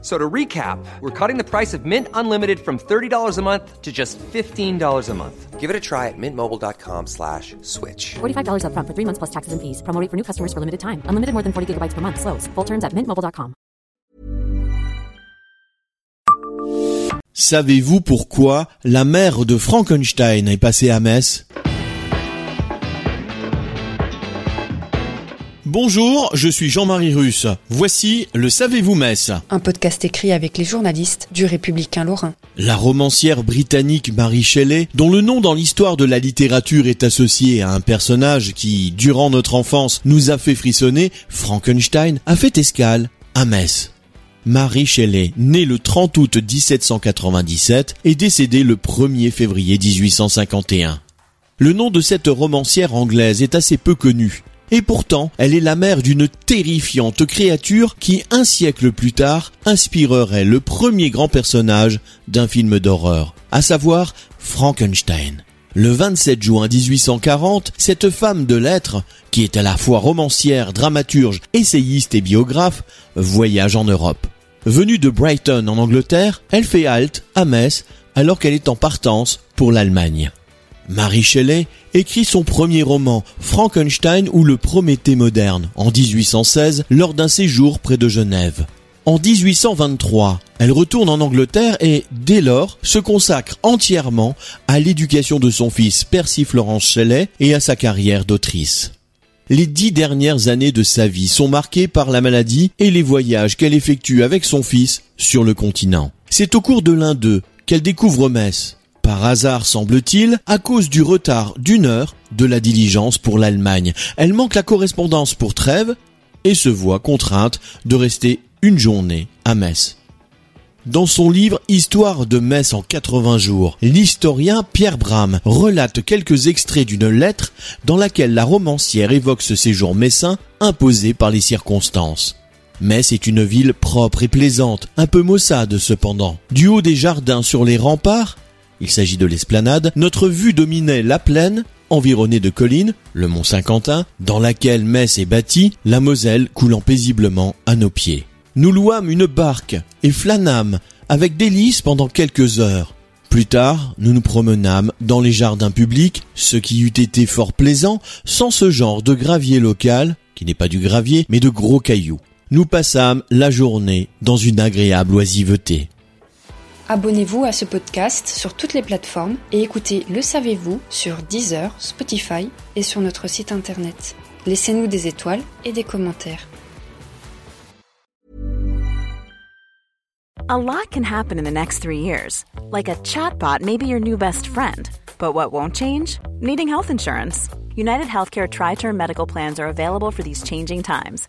So to recap, we're cutting the price of Mint Unlimited from $30 a month to just $15 a month. Give it a try at mintmobile.com slash switch. $45 upfront for three months plus taxes and fees. Promo rate for new customers for limited time. Unlimited more than 40 gigabytes per month. Slows. Full terms at mintmobile.com. Savez-vous pourquoi la mère de Frankenstein est passée à Metz Bonjour, je suis Jean-Marie Russe. Voici le Savez-vous Metz Un podcast écrit avec les journalistes du Républicain Lorrain. La romancière britannique Mary Shelley, dont le nom dans l'histoire de la littérature est associé à un personnage qui, durant notre enfance, nous a fait frissonner, Frankenstein, a fait escale à Metz. Mary Shelley, née le 30 août 1797 et décédée le 1er février 1851. Le nom de cette romancière anglaise est assez peu connu. Et pourtant, elle est la mère d'une terrifiante créature qui, un siècle plus tard, inspirerait le premier grand personnage d'un film d'horreur, à savoir Frankenstein. Le 27 juin 1840, cette femme de lettres, qui est à la fois romancière, dramaturge, essayiste et biographe, voyage en Europe. Venue de Brighton en Angleterre, elle fait halte à Metz alors qu'elle est en partance pour l'Allemagne. Marie Shelley écrit son premier roman, Frankenstein ou le Prométhée moderne, en 1816 lors d'un séjour près de Genève. En 1823, elle retourne en Angleterre et, dès lors, se consacre entièrement à l'éducation de son fils Percy Florence Shelley et à sa carrière d'autrice. Les dix dernières années de sa vie sont marquées par la maladie et les voyages qu'elle effectue avec son fils sur le continent. C'est au cours de l'un d'eux qu'elle découvre Metz, par hasard semble-t-il, à cause du retard d'une heure de la diligence pour l'Allemagne. Elle manque la correspondance pour Trèves et se voit contrainte de rester une journée à Metz. Dans son livre Histoire de Metz en 80 jours, l'historien Pierre Bram relate quelques extraits d'une lettre dans laquelle la romancière évoque ce séjour messin imposé par les circonstances. Metz est une ville propre et plaisante, un peu maussade cependant. Du haut des jardins sur les remparts, il s'agit de l'esplanade, notre vue dominait la plaine, environnée de collines, le mont Saint-Quentin, dans laquelle Metz est bâtie, la Moselle coulant paisiblement à nos pieds. Nous louâmes une barque et flânâmes avec délice pendant quelques heures. Plus tard, nous nous promenâmes dans les jardins publics, ce qui eût été fort plaisant sans ce genre de gravier local, qui n'est pas du gravier, mais de gros cailloux. Nous passâmes la journée dans une agréable oisiveté. Abonnez-vous à ce podcast sur toutes les plateformes et écoutez Le Savez-vous sur Deezer, Spotify et sur notre site internet. Laissez-nous des étoiles et des commentaires. A lot can happen in the next three years. Like a chatbot may be your new best friend. But what won't change? Needing health insurance. United Healthcare Tri Term Medical Plans are available for these changing times.